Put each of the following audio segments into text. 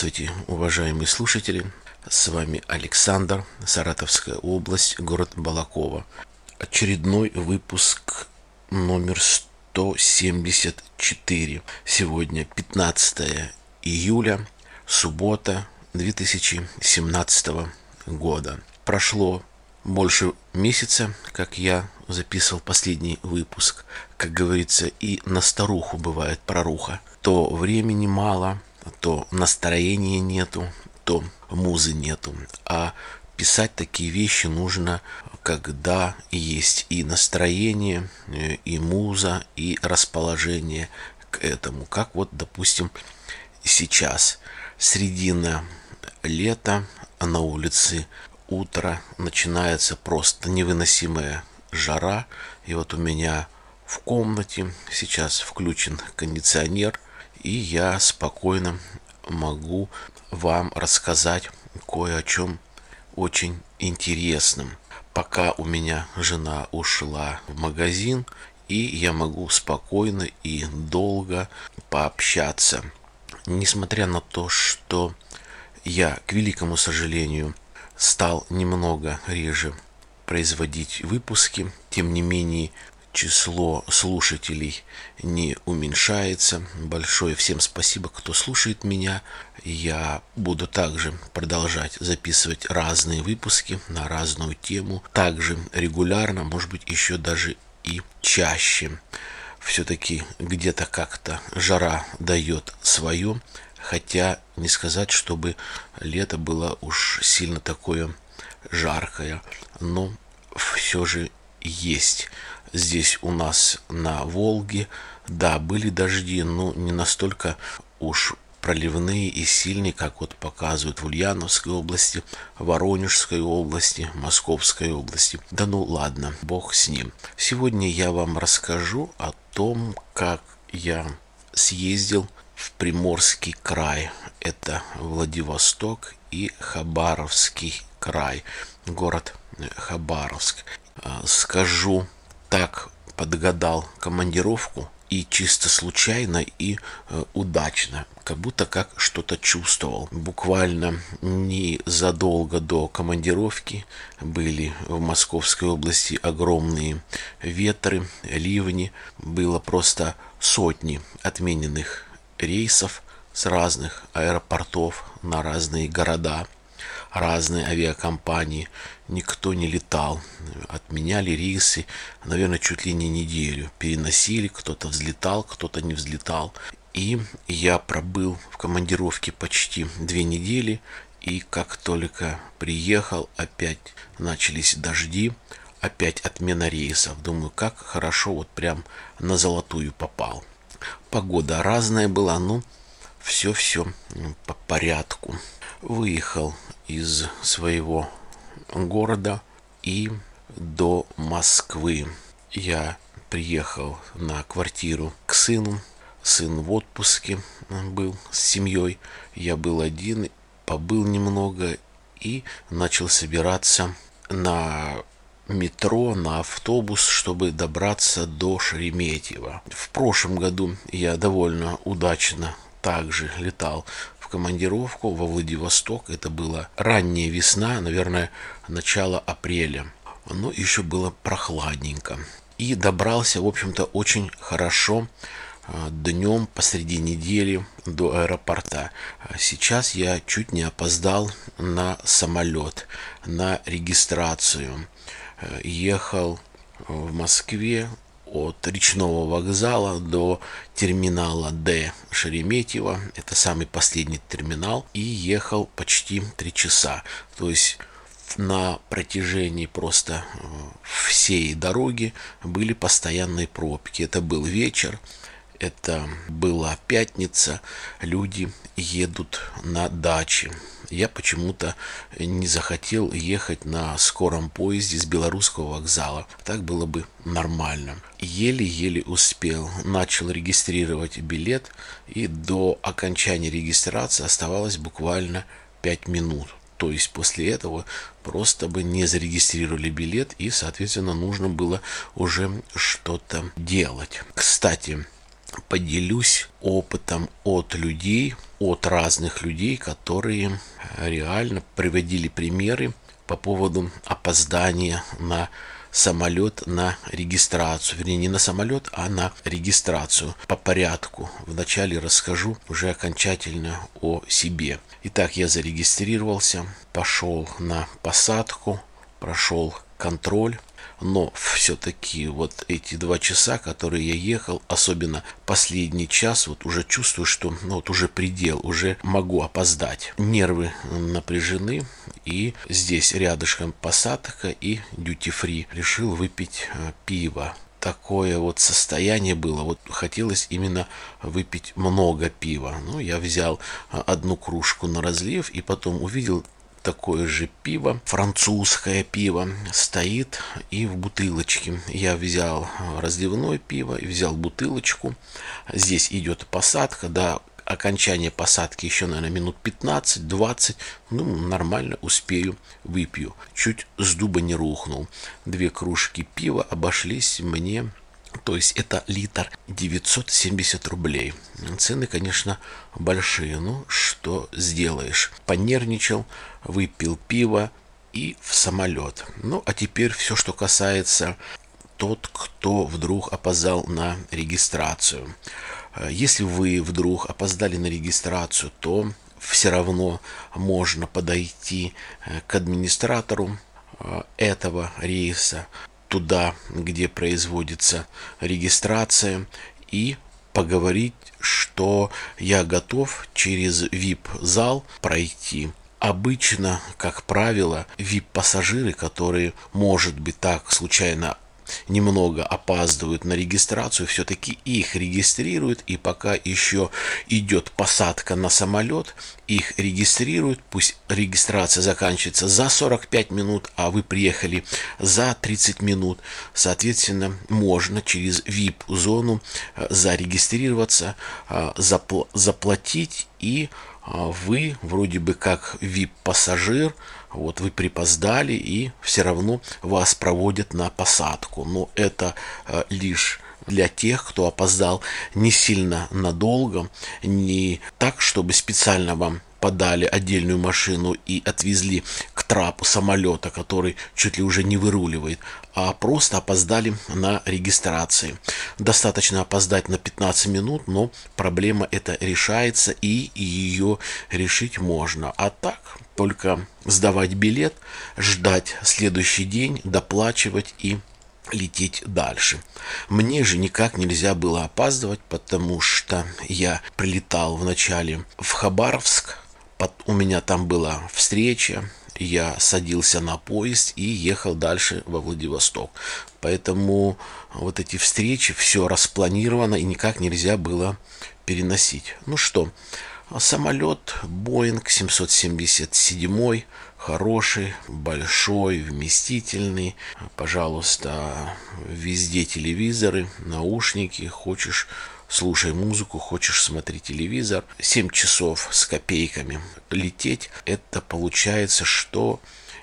Здравствуйте, уважаемые слушатели. С вами Александр, Саратовская область, город Балакова. Очередной выпуск номер 174. Сегодня 15 июля, суббота 2017 года. Прошло больше месяца, как я записывал последний выпуск. Как говорится, и на старуху бывает проруха. То времени мало, то настроения нету, то музы нету. А писать такие вещи нужно, когда есть и настроение, и муза, и расположение к этому. Как вот, допустим, сейчас. Середина лета, на улице утро, начинается просто невыносимая жара. И вот у меня в комнате сейчас включен кондиционер – и я спокойно могу вам рассказать кое о чем очень интересным. Пока у меня жена ушла в магазин, и я могу спокойно и долго пообщаться. Несмотря на то, что я, к великому сожалению, стал немного реже производить выпуски, тем не менее число слушателей не уменьшается. Большое всем спасибо, кто слушает меня. Я буду также продолжать записывать разные выпуски на разную тему. Также регулярно, может быть, еще даже и чаще. Все-таки где-то как-то жара дает свое. Хотя не сказать, чтобы лето было уж сильно такое жаркое. Но все же есть здесь у нас на Волге. Да, были дожди, но не настолько уж проливные и сильные, как вот показывают в Ульяновской области, Воронежской области, Московской области. Да ну ладно, бог с ним. Сегодня я вам расскажу о том, как я съездил в Приморский край. Это Владивосток и Хабаровский край, город Хабаровск. А, скажу так подгадал командировку и чисто случайно и э, удачно, как будто как что-то чувствовал. Буквально незадолго до командировки были в Московской области огромные ветры, ливни, было просто сотни отмененных рейсов с разных аэропортов на разные города разные авиакомпании, никто не летал. Отменяли рейсы, наверное, чуть ли не неделю. Переносили, кто-то взлетал, кто-то не взлетал. И я пробыл в командировке почти две недели. И как только приехал, опять начались дожди, опять отмена рейсов. Думаю, как хорошо, вот прям на золотую попал. Погода разная была, но все-все по порядку. Выехал из своего города и до Москвы. Я приехал на квартиру к сыну. Сын в отпуске был с семьей. Я был один, побыл немного и начал собираться на метро, на автобус, чтобы добраться до Шереметьево. В прошлом году я довольно удачно также летал командировку во Владивосток. Это была ранняя весна, наверное, начало апреля. Но еще было прохладненько. И добрался, в общем-то, очень хорошо а, днем посреди недели до аэропорта. Сейчас я чуть не опоздал на самолет, на регистрацию. Ехал в Москве от речного вокзала до терминала Д Шереметьево. Это самый последний терминал. И ехал почти три часа. То есть на протяжении просто э, всей дороги были постоянные пробки. Это был вечер, это была пятница, люди едут на дачи я почему-то не захотел ехать на скором поезде с белорусского вокзала. Так было бы нормально. Еле-еле успел. Начал регистрировать билет, и до окончания регистрации оставалось буквально 5 минут. То есть после этого просто бы не зарегистрировали билет и, соответственно, нужно было уже что-то делать. Кстати, поделюсь опытом от людей, от разных людей, которые реально приводили примеры по поводу опоздания на самолет на регистрацию. Вернее, не на самолет, а на регистрацию по порядку. Вначале расскажу уже окончательно о себе. Итак, я зарегистрировался, пошел на посадку, прошел контроль, но все-таки вот эти два часа, которые я ехал, особенно последний час, вот уже чувствую, что ну, вот уже предел, уже могу опоздать. Нервы напряжены, и здесь рядышком посадка и дьюти-фри. Решил выпить э, пиво такое вот состояние было. Вот хотелось именно выпить много пива. Ну, я взял э, одну кружку на разлив и потом увидел такое же пиво, французское пиво, стоит и в бутылочке. Я взял разливное пиво и взял бутылочку. Здесь идет посадка, да, окончание посадки еще, наверное, минут 15-20. Ну, нормально успею, выпью. Чуть с дуба не рухнул. Две кружки пива обошлись мне то есть это литр 970 рублей. Цены, конечно, большие. Ну, что сделаешь? Понервничал, выпил пиво и в самолет. Ну, а теперь все, что касается тот, кто вдруг опоздал на регистрацию. Если вы вдруг опоздали на регистрацию, то все равно можно подойти э, к администратору э, этого рейса, туда, где производится регистрация, и поговорить, что я готов через VIP-зал пройти. Обычно, как правило, VIP-пассажиры, которые, может быть, так случайно немного опаздывают на регистрацию, все-таки их регистрируют, и пока еще идет посадка на самолет, их регистрируют, пусть регистрация заканчивается за 45 минут, а вы приехали за 30 минут, соответственно, можно через VIP-зону э, зарегистрироваться, э, заплатить и э, вы вроде бы как VIP-пассажир, вот вы припоздали и все равно вас проводят на посадку. Но это э, лишь для тех, кто опоздал не сильно надолго, не так, чтобы специально вам подали отдельную машину и отвезли к трапу самолета, который чуть ли уже не выруливает, а просто опоздали на регистрации. Достаточно опоздать на 15 минут, но проблема эта решается и ее решить можно. А так только сдавать билет, ждать следующий день, доплачивать и лететь дальше. Мне же никак нельзя было опаздывать, потому что я прилетал вначале в Хабаровск, у меня там была встреча, я садился на поезд и ехал дальше во Владивосток. Поэтому вот эти встречи, все распланировано и никак нельзя было переносить. Ну что, самолет Boeing 777, хороший, большой, вместительный. Пожалуйста, везде телевизоры, наушники, хочешь слушай музыку, хочешь смотреть телевизор. 7 часов с копейками лететь, это получается, что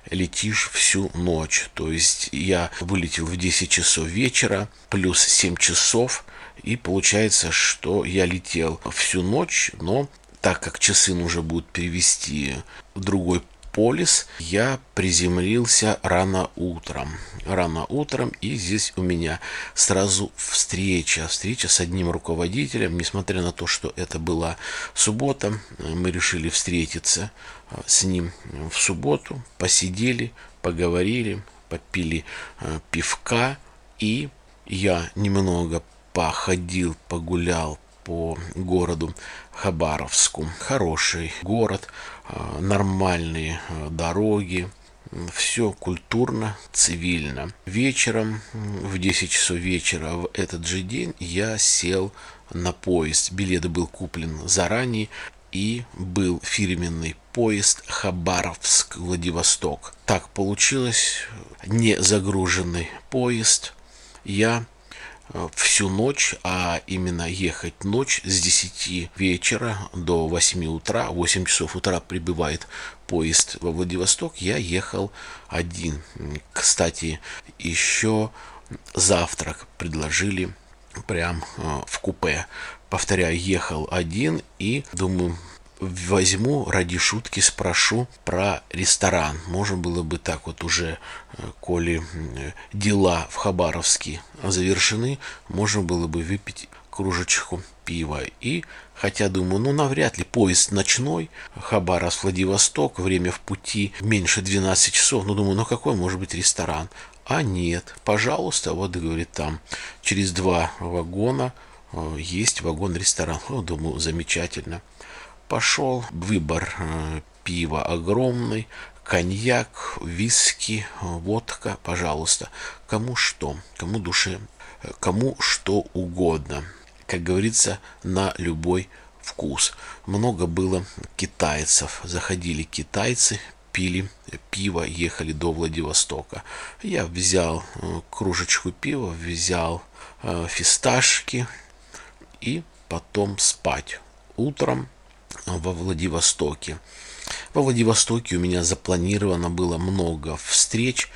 летишь всю ночь. То есть я вылетел в 10 часов вечера, плюс 7 часов, и получается, что я летел всю ночь, но так как часы нужно будет перевести в другой полис, я приземлился рано утром. Рано утром, и здесь у меня сразу встреча. Встреча с одним руководителем. Несмотря на то, что это была суббота, мы решили встретиться а, с ним в субботу. Посидели, поговорили, попили а, пивка. И я немного походил, погулял по городу Хабаровску. Хороший город, а, нормальные а, дороги, все культурно, цивильно. Вечером, в 10 часов вечера в этот же день я сел на поезд. Билет был куплен заранее и был фирменный поезд Хабаровск-Владивосток. Так получилось, не загруженный поезд. Я всю ночь, а именно ехать ночь с 10 вечера до 8 утра, 8 часов утра прибывает поезд во Владивосток, я ехал один. Кстати, еще завтрак предложили прям э, в купе. Повторяю, ехал один и думаю, возьму ради шутки, спрошу про ресторан. Можно было бы так вот уже, э, коли дела в Хабаровске завершены, можно было бы выпить кружечку пива. И, хотя думаю, ну навряд ли поезд ночной, Хабаровск, Владивосток, время в пути меньше 12 часов, ну думаю, ну какой может быть ресторан? А нет, пожалуйста, вот говорит там, через два вагона э, есть вагон-ресторан. Ну, думаю, замечательно. Пошел выбор э, пива огромный, коньяк, виски, водка, пожалуйста. Кому что, кому душе, э, кому что угодно. Как говорится, на любой вкус. Много было китайцев. Заходили китайцы, пили пиво, ехали до Владивостока. Я взял э, кружечку пива, взял фисташки и потом спать. Утром во Владивостоке. Во Владивостоке у меня запланировано было много встреч.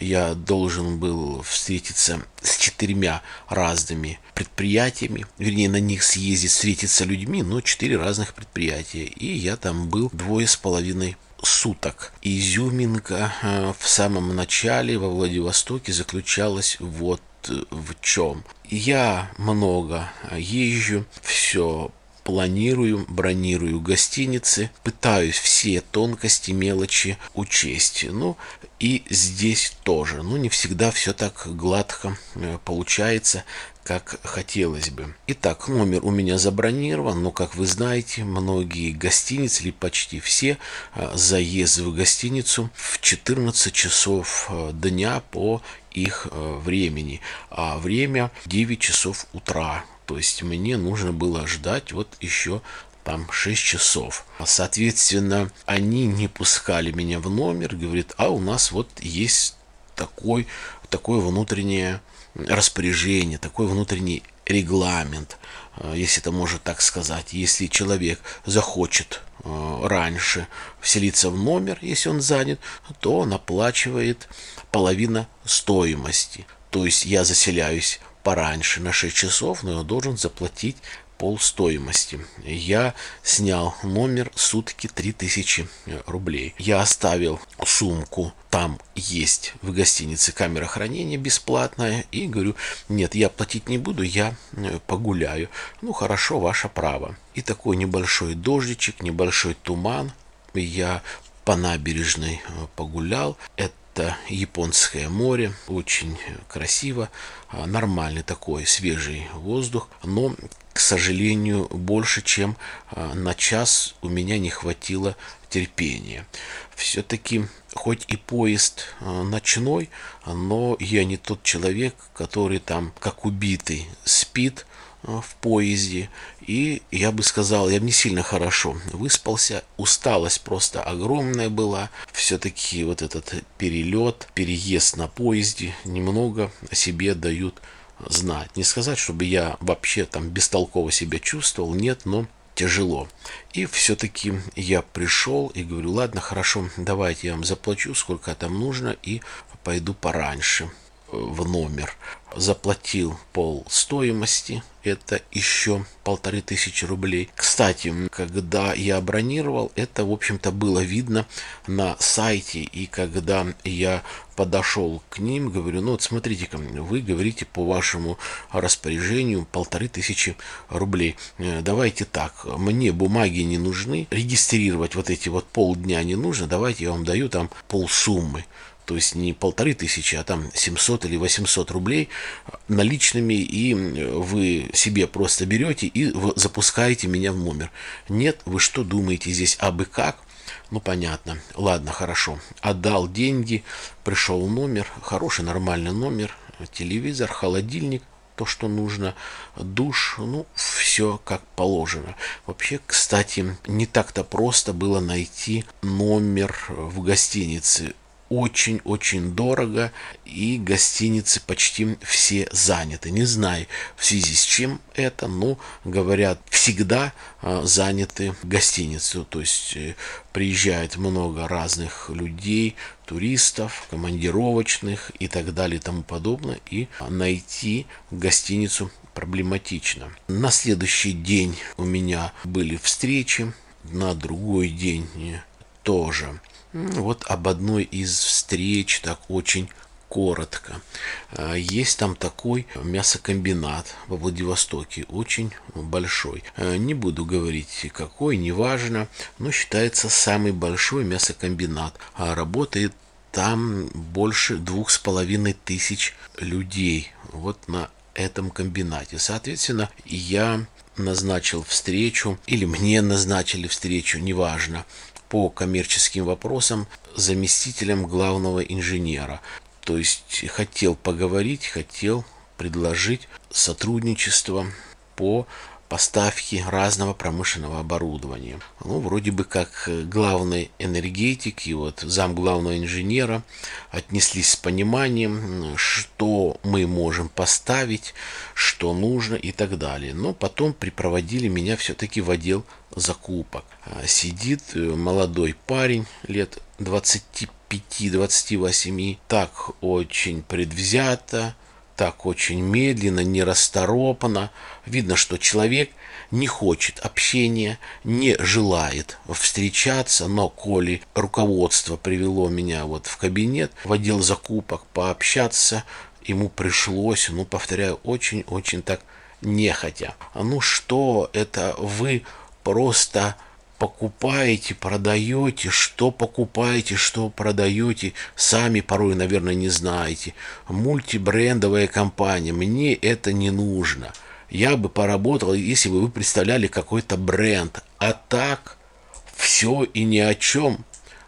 Я должен был встретиться с четырьмя разными предприятиями. Вернее, на них съездить, встретиться людьми, но четыре разных предприятия. И я там был двое с половиной суток. Изюминка э, в самом начале во Владивостоке заключалась вот в чем. Я много езжу, все планирую, бронирую гостиницы, пытаюсь все тонкости, мелочи учесть. Ну, и здесь тоже. Ну, не всегда все так гладко э, получается, как хотелось бы. Итак, номер у меня забронирован, но, как вы знаете, многие гостиницы, или почти все, э, заезд в гостиницу в 14 часов э, дня по их времени, а время 9 часов утра то есть мне нужно было ждать вот еще там 6 часов. Соответственно, они не пускали меня в номер, говорит, а у нас вот есть такой, такое внутреннее распоряжение, такой внутренний регламент, э, если это можно так сказать. Если человек захочет э, раньше вселиться в номер, если он занят, то он оплачивает половина стоимости. То есть я заселяюсь пораньше, на 6 часов, но я должен заплатить пол стоимости. Я снял номер сутки 3000 рублей. Я оставил сумку, там есть в гостинице камера хранения бесплатная. И говорю, нет, я платить не буду, я э, погуляю. Ну хорошо, ваше право. И такой небольшой дождичек, небольшой туман. Я по набережной э, погулял. Это это Японское море, очень красиво, а, нормальный такой свежий воздух, но, к сожалению, больше, чем а, на час у меня не хватило терпения. Все-таки, хоть и поезд а, ночной, но я не тот человек, который там, как убитый, спит, в поезде. И я бы сказал, я бы не сильно хорошо выспался. Усталость просто огромная была. Все-таки вот этот перелет, переезд на поезде немного о себе дают знать. Не сказать, чтобы я вообще там бестолково себя чувствовал, нет, но тяжело. И все-таки я пришел и говорю, ладно, хорошо, давайте я вам заплачу, сколько там нужно, и пойду пораньше в номер. Заплатил пол стоимости, это еще полторы тысячи рублей. Кстати, когда я бронировал, это, в общем-то, было видно на сайте. И когда я подошел к ним, говорю, ну вот смотрите-ка, вы говорите по вашему распоряжению полторы тысячи рублей. Э, давайте так, мне бумаги не нужны, регистрировать вот эти вот полдня не нужно, давайте я вам даю там полсуммы то есть не полторы тысячи, а там 700 или 800 рублей наличными, и вы себе просто берете и запускаете меня в номер. Нет, вы что думаете здесь абы как? Ну, понятно. Ладно, хорошо. Отдал деньги, пришел номер, хороший, нормальный номер, телевизор, холодильник, то, что нужно, душ, ну, все как положено. Вообще, кстати, не так-то просто было найти номер в гостинице очень-очень дорого, и гостиницы почти все заняты. Не знаю в связи с чем это, но говорят, всегда а, заняты гостиницы. То есть э, приезжает много разных людей, туристов, командировочных и так далее и тому подобное. И найти гостиницу проблематично. На следующий день у меня были встречи, на другой день тоже. Вот об одной из встреч так очень коротко. А, есть там такой мясокомбинат во Владивостоке, очень большой. А, не буду говорить какой, неважно, но считается самый большой мясокомбинат. А работает там больше двух с половиной тысяч людей вот на этом комбинате. Соответственно, я назначил встречу, или мне назначили встречу, неважно, по коммерческим вопросам заместителем главного инженера. То есть хотел поговорить, хотел предложить сотрудничество по поставке разного промышленного оборудования. Ну, вроде бы как главный энергетик и вот зам главного инженера отнеслись с пониманием, что мы можем поставить, что нужно и так далее. Но потом припроводили меня все-таки в отдел закупок. А сидит э, молодой парень лет 25 25-28, так очень предвзято, так очень медленно, нерасторопно. Видно, что человек не хочет общения, не желает встречаться, но коли руководство привело меня вот в кабинет, в отдел закупок пообщаться, ему пришлось, ну, повторяю, очень-очень так нехотя. Ну что, это вы просто покупаете, продаете, что покупаете, что продаете, сами порой, наверное, не знаете. Мультибрендовая компания, мне это не нужно. Я бы поработал, если бы вы представляли какой-то бренд. А так, все и ни о чем.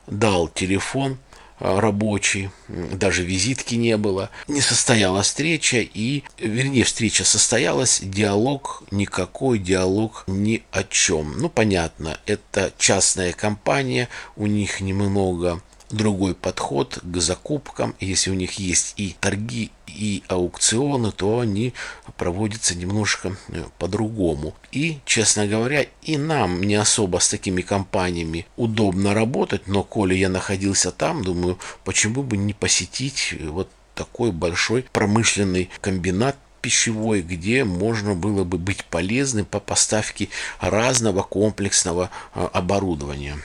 Дал телефон, рабочий, даже визитки не было. Не состоялась встреча и, вернее, встреча состоялась, диалог никакой, диалог ни о чем. Ну, понятно, это частная компания, у них немного другой подход к закупкам. Если у них есть и торги, и аукционы, то они проводятся немножко э, по-другому. И, честно говоря, и нам не особо с такими компаниями удобно работать, но коли я находился там, думаю, почему бы не посетить э, вот такой большой промышленный комбинат пищевой, где можно было бы быть полезным по поставке разного комплексного э, оборудования.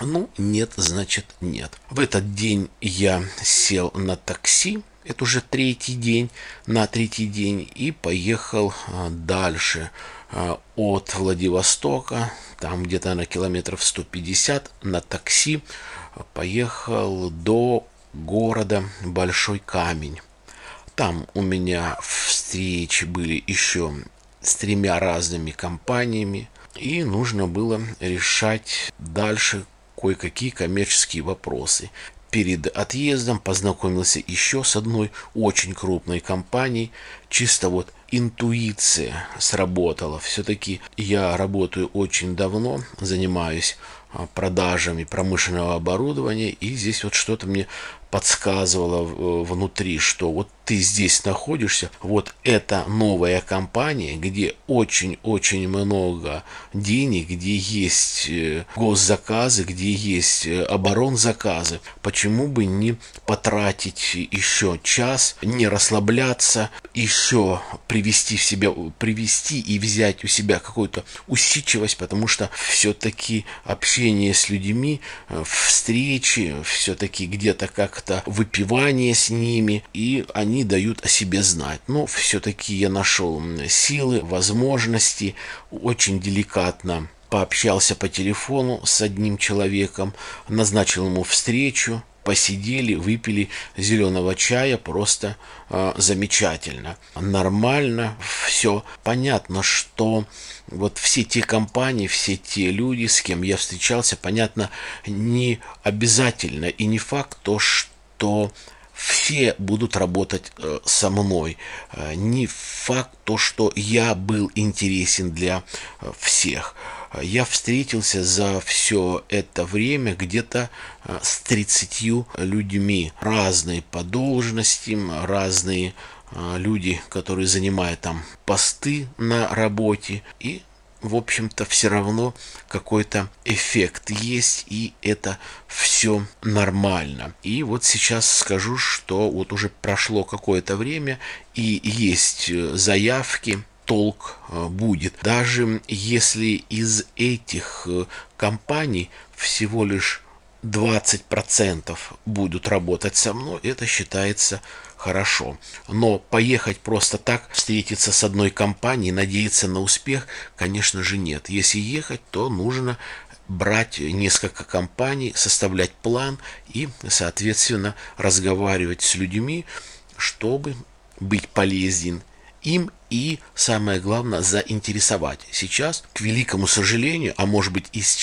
Ну, нет, значит нет. В этот день я сел на такси, это уже третий день, на третий день, и поехал а, дальше а, от Владивостока, там где-то на километров 150 на такси, поехал до города Большой Камень. Там у меня встречи были еще с тремя разными компаниями, и нужно было решать дальше кое-какие коммерческие вопросы. Перед отъездом познакомился еще с одной очень крупной компанией. Чисто вот интуиция сработала. Все-таки я работаю очень давно, занимаюсь а, продажами промышленного оборудования, и здесь вот что-то мне подсказывало э, внутри, что вот ты здесь находишься, вот это новая компания, где очень-очень много денег, где есть э, госзаказы, где есть э, оборонзаказы, почему бы не потратить еще час, не расслабляться, еще привести в себя, привести и взять у себя какую-то усидчивость, потому что все-таки общение с людьми, встречи, все-таки где-то как-то выпивание с ними, и они дают о себе знать. Но все-таки я нашел силы, возможности, очень деликатно пообщался по телефону с одним человеком, назначил ему встречу, посидели, выпили зеленого чая, просто э, замечательно. Нормально, все. Понятно, что вот все те компании, все те люди, с кем я встречался, понятно, не обязательно и не факт то, что все будут работать э, со мной. Э, не факт то, что я был интересен для э, всех. Я встретился за все это время где-то с 30 людьми. Разные по должностям, разные люди, которые занимают там посты на работе. И в общем-то, все равно какой-то эффект есть, и это все нормально. И вот сейчас скажу, что вот уже прошло какое-то время, и есть э, заявки толк будет. Даже если из этих компаний всего лишь 20% будут работать со мной, это считается хорошо. Но поехать просто так, встретиться с одной компанией, надеяться на успех, конечно же, нет. Если ехать, то нужно брать несколько компаний, составлять план и, соответственно, разговаривать с людьми, чтобы быть полезен им и, самое главное, заинтересовать. Сейчас, к великому сожалению, а может быть и с,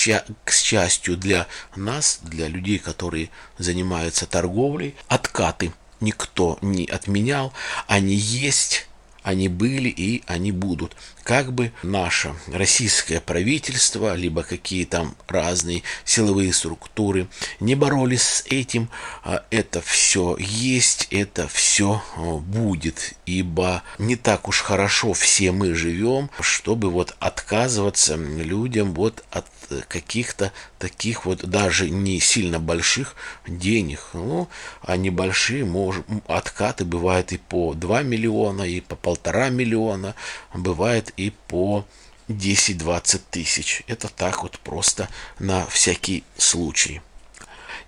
к счастью для нас, для людей, которые занимаются торговлей, откаты никто не отменял, они есть они были и они будут. Как бы наше российское правительство, либо какие там разные силовые структуры не боролись с этим, а это все есть, это все будет. Ибо не так уж хорошо все мы живем, чтобы вот отказываться людям вот от каких-то таких вот даже не сильно больших денег. Ну, а небольшие может, откаты бывают и по 2 миллиона, и по полтора миллиона, бывает и по 10-20 тысяч. Это так вот просто на всякий случай.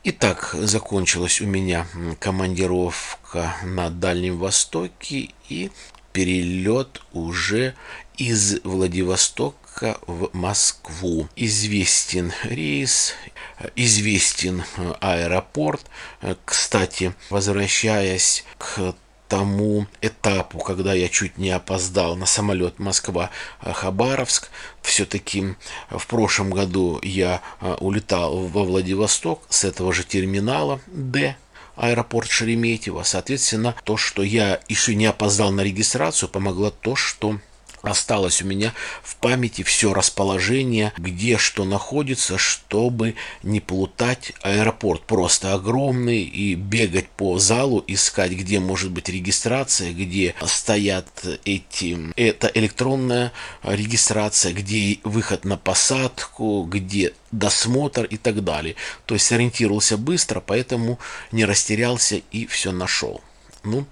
Итак, закончилась у меня командировка на Дальнем Востоке и перелет уже из Владивостока в Москву. Известен рейс, известен аэропорт. Кстати, возвращаясь к тому этапу, когда я чуть не опоздал на самолет Москва-Хабаровск. Все-таки в прошлом году я улетал во Владивосток с этого же терминала Д аэропорт Шереметьево. Соответственно, то, что я еще не опоздал на регистрацию, помогло то, что осталось у меня в памяти все расположение, где что находится, чтобы не плутать. Аэропорт просто огромный и бегать по залу, искать, где может быть регистрация, где стоят эти, это электронная регистрация, где выход на посадку, где досмотр и так далее. То есть ориентировался быстро, поэтому не растерялся и все нашел. Ну,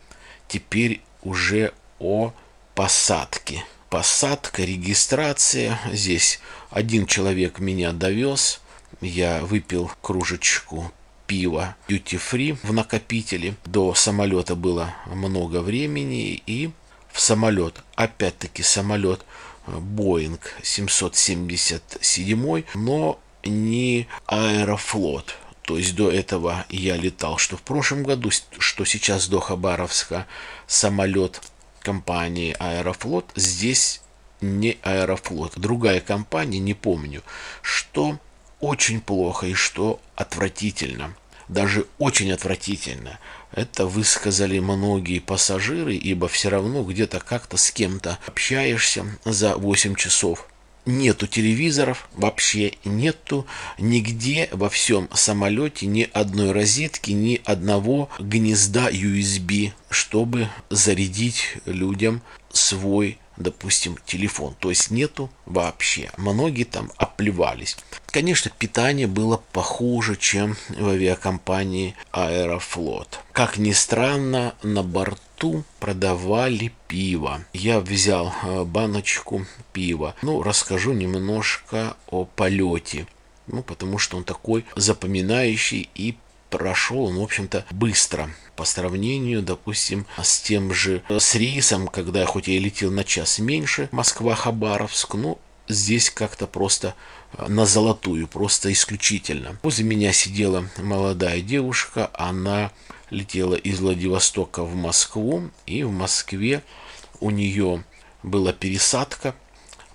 теперь уже о посадке посадка, регистрация. Здесь один человек меня довез. Я выпил кружечку пива free в накопителе. До самолета было много времени и в самолет, опять-таки самолет Boeing 777, но не Аэрофлот. То есть до этого я летал, что в прошлом году, что сейчас до Хабаровска самолет компании Аэрофлот, здесь не Аэрофлот, другая компания, не помню, что очень плохо и что отвратительно, даже очень отвратительно. Это высказали многие пассажиры, ибо все равно где-то как-то с кем-то общаешься за 8 часов нету телевизоров, вообще нету нигде во всем самолете ни одной розетки, ни одного гнезда USB, чтобы зарядить людям свой допустим, телефон. То есть нету вообще. Многие там оплевались. Конечно, питание было похуже, чем в авиакомпании Аэрофлот. Как ни странно, на борту продавали пиво. Я взял э, баночку пива. Ну, расскажу немножко о полете. Ну, потому что он такой запоминающий и прошел он, в общем-то, быстро по сравнению, допустим, с тем же, с рейсом, когда хоть я летел на час меньше, Москва-Хабаровск, ну, здесь как-то просто э, на золотую, просто исключительно. Возле меня сидела молодая девушка, она летела из Владивостока в Москву, и в Москве у нее была пересадка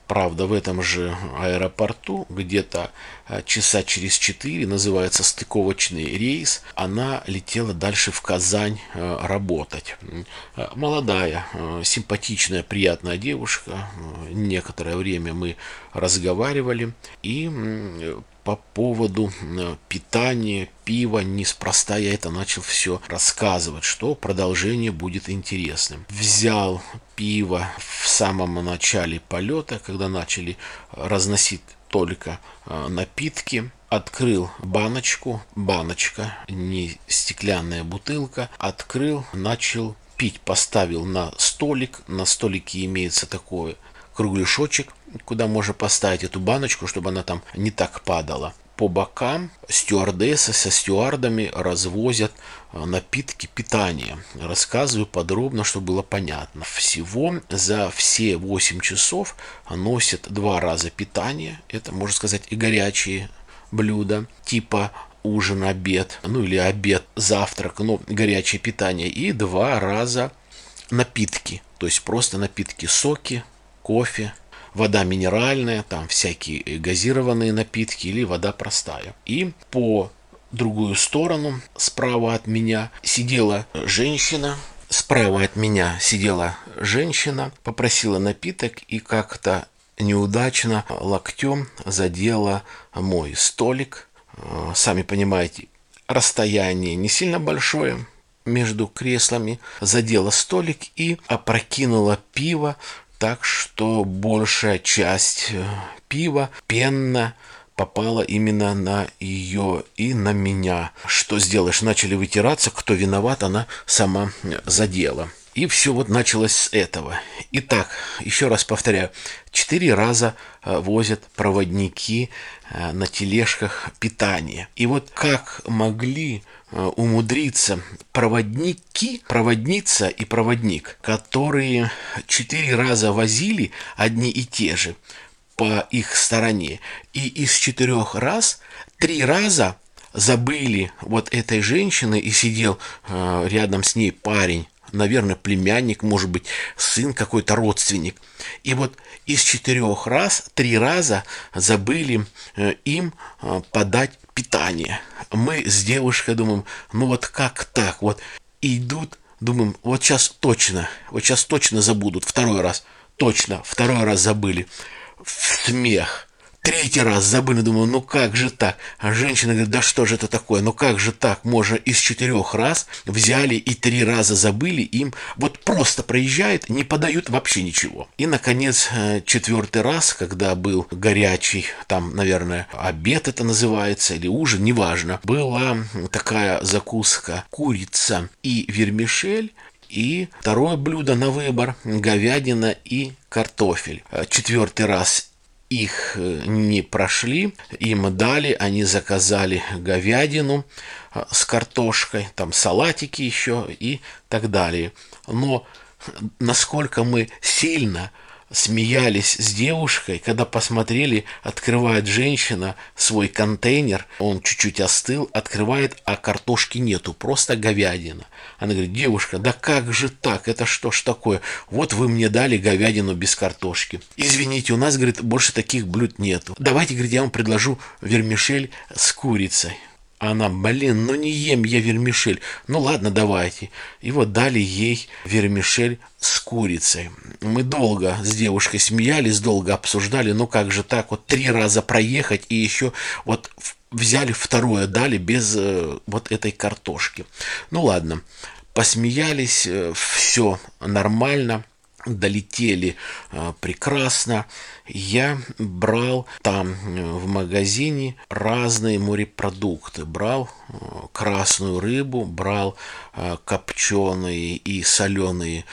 Правда, в этом же аэропорту, где-то а, часа через четыре, называется стыковочный рейс, она летела дальше в Казань а, работать. А, молодая, симпатичная, приятная девушка. Некоторое время мы разговаривали. И по поводу питания, пива, неспроста. Я это начал все рассказывать, что продолжение будет интересным. Взял пиво в самом начале полета, когда начали разносить только а, напитки, открыл баночку, баночка, не стеклянная бутылка, открыл, начал пить. Поставил на столик. На столике имеется такой кругляшочек, куда можно поставить эту баночку, чтобы она там не так падала. По бокам стюардессы со стюардами развозят э, напитки питания. Рассказываю подробно, чтобы было понятно. Всего за все 8 часов носят два раза питание. Это, можно сказать, и горячие блюда, типа ужин, обед, ну или обед, завтрак, но горячее питание. И два раза напитки, то есть просто напитки, соки, кофе, вода минеральная, там всякие газированные напитки или вода простая. И по другую сторону, справа от меня, сидела женщина, справа от меня сидела женщина, попросила напиток и как-то неудачно локтем задела мой столик. Сами понимаете, расстояние не сильно большое, между креслами, задела столик и опрокинула пиво так что большая часть э, пива пенно попала именно на ее и на меня. Что сделаешь? Начали вытираться, кто виноват, она сама э, задела. И все вот началось с этого. Итак, еще раз повторяю, четыре раза э, возят проводники на тележках питание. И вот как могли Э, умудриться проводники, проводница и проводник, которые четыре раза возили одни и те же по их стороне. И из четырех раз три раза забыли вот этой женщины и сидел э, рядом с ней парень наверное, племянник, может быть, сын какой-то родственник. И вот из четырех раз, три раза забыли э, им э, подать питание. Мы с девушкой думаем, ну вот как так? Вот идут, думаем, вот сейчас точно, вот сейчас точно забудут. Второй раз, точно, второй раз забыли. В смех Третий раз забыли, думаю, ну как же так? А женщина говорит, да что же это такое? Ну как же так? Можно из четырех раз взяли и три раза забыли, им вот просто проезжает, не подают вообще ничего. И, наконец, э, четвертый раз, когда был горячий, там, наверное, обед это называется, или ужин, неважно, была такая закуска курица и вермишель, и второе блюдо на выбор – говядина и картофель. Э, четвертый раз их э, не прошли, им дали, они заказали говядину э, с картошкой, там салатики еще и так далее. Но насколько мы сильно смеялись с девушкой, когда посмотрели, открывает женщина свой контейнер, он чуть-чуть остыл, открывает, а картошки нету, просто говядина. Она говорит, девушка, да как же так, это что ж такое? Вот вы мне дали говядину без картошки. Извините, у нас, говорит, больше таких блюд нету. Давайте, говорит, я вам предложу вермишель с курицей. Она, блин, ну не ем я вермишель. Ну ладно, давайте. И вот дали ей вермишель с курицей. Мы долго с девушкой смеялись, долго обсуждали, ну как же так, вот три раза проехать и еще вот взяли второе, дали без э, вот этой картошки. Ну ладно, посмеялись, э, все нормально долетели э, прекрасно. Я брал там э, в магазине разные морепродукты. Брал э, красную рыбу, брал копченые и соленые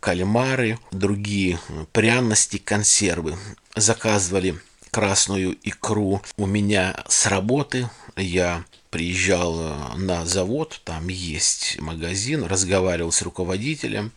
кальмары, другие пряности, консервы. Заказывали красную икру у меня с работы. Я приезжал на завод, там есть магазин, разговаривал с руководителем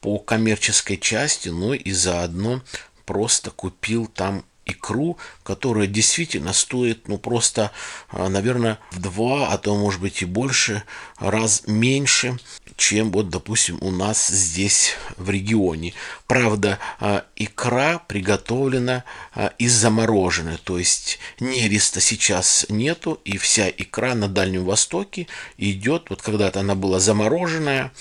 по коммерческой части, но и заодно просто купил там икру, которая действительно стоит, ну, просто, а, наверное, в два, а то, может быть, и больше раз меньше, чем вот, допустим, у нас здесь в регионе. Правда, а, икра приготовлена а, из замороженной, то есть нереста сейчас нету, и вся икра на Дальнем Востоке идет, вот когда-то она была замороженная,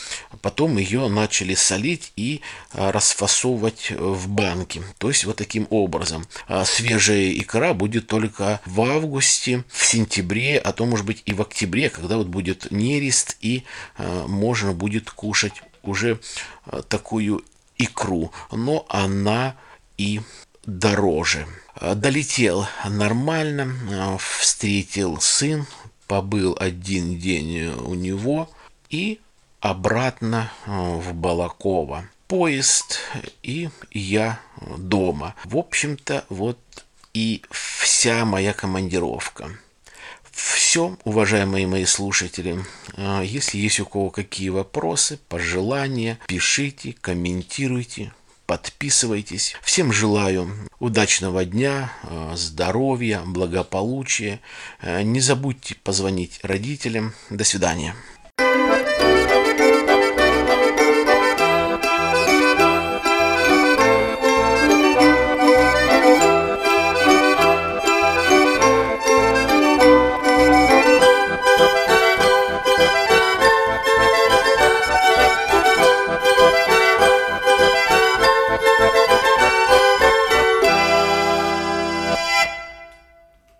потом ее начали солить и расфасовывать в банки. То есть вот таким образом. Свежая икра будет только в августе, в сентябре, а то, может быть, и в октябре, когда вот будет нерест и можно можно будет кушать уже э, такую икру, но она и дороже. Долетел нормально, встретил сын, побыл один день у него и обратно в Балаково. Поезд и я дома. В общем-то, вот и вся моя командировка. Все, уважаемые мои слушатели. Если есть у кого какие вопросы, пожелания, пишите, комментируйте подписывайтесь. Всем желаю удачного дня, э, здоровья, благополучия. Э, не забудьте позвонить родителям. До свидания.